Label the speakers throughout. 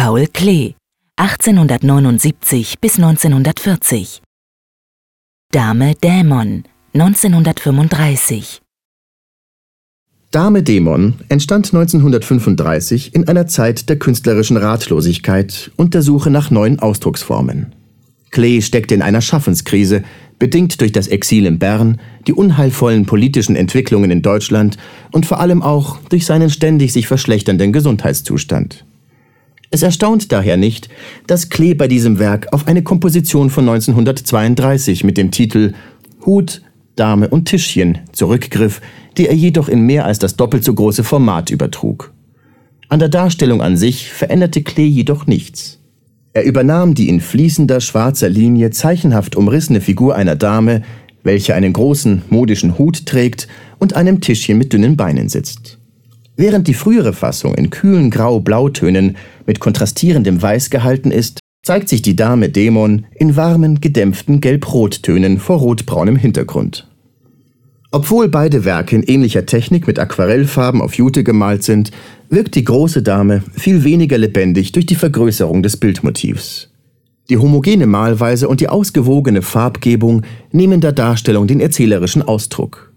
Speaker 1: Paul Klee, 1879 bis 1940. Dame Dämon, 1935.
Speaker 2: Dame Dämon entstand 1935 in einer Zeit der künstlerischen Ratlosigkeit und der Suche nach neuen Ausdrucksformen. Klee steckte in einer Schaffenskrise, bedingt durch das Exil in Bern, die unheilvollen politischen Entwicklungen in Deutschland und vor allem auch durch seinen ständig sich verschlechternden Gesundheitszustand. Es erstaunt daher nicht, dass Klee bei diesem Werk auf eine Komposition von 1932 mit dem Titel Hut, Dame und Tischchen zurückgriff, die er jedoch in mehr als das doppelt so große Format übertrug. An der Darstellung an sich veränderte Klee jedoch nichts. Er übernahm die in fließender schwarzer Linie zeichenhaft umrissene Figur einer Dame, welche einen großen modischen Hut trägt und einem Tischchen mit dünnen Beinen sitzt. Während die frühere Fassung in kühlen Grau-Blautönen mit kontrastierendem Weiß gehalten ist, zeigt sich die Dame Dämon in warmen, gedämpften Gelb-Rottönen vor rotbraunem Hintergrund. Obwohl beide Werke in ähnlicher Technik mit Aquarellfarben auf Jute gemalt sind, wirkt die große Dame viel weniger lebendig durch die Vergrößerung des Bildmotivs. Die homogene Malweise und die ausgewogene Farbgebung nehmen der Darstellung den erzählerischen Ausdruck.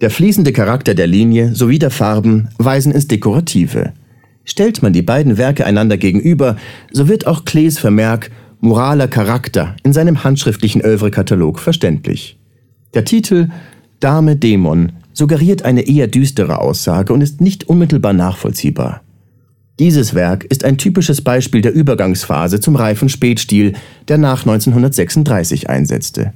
Speaker 2: Der fließende Charakter der Linie sowie der Farben weisen ins Dekorative. Stellt man die beiden Werke einander gegenüber, so wird auch Klees Vermerk moraler Charakter in seinem handschriftlichen Övre-Katalog verständlich. Der Titel Dame Dämon suggeriert eine eher düstere Aussage und ist nicht unmittelbar nachvollziehbar. Dieses Werk ist ein typisches Beispiel der Übergangsphase zum reifen Spätstil, der nach 1936 einsetzte.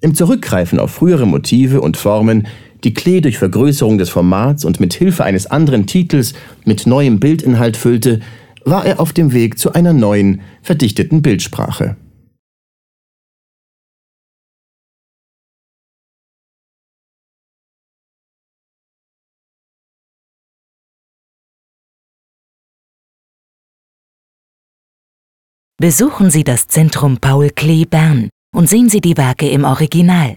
Speaker 2: Im Zurückgreifen auf frühere Motive und Formen, die Klee durch Vergrößerung des Formats und mit Hilfe eines anderen Titels mit neuem Bildinhalt füllte, war er auf dem Weg zu einer neuen, verdichteten Bildsprache.
Speaker 1: Besuchen Sie das Zentrum Paul Klee Bern und sehen Sie die Werke im Original.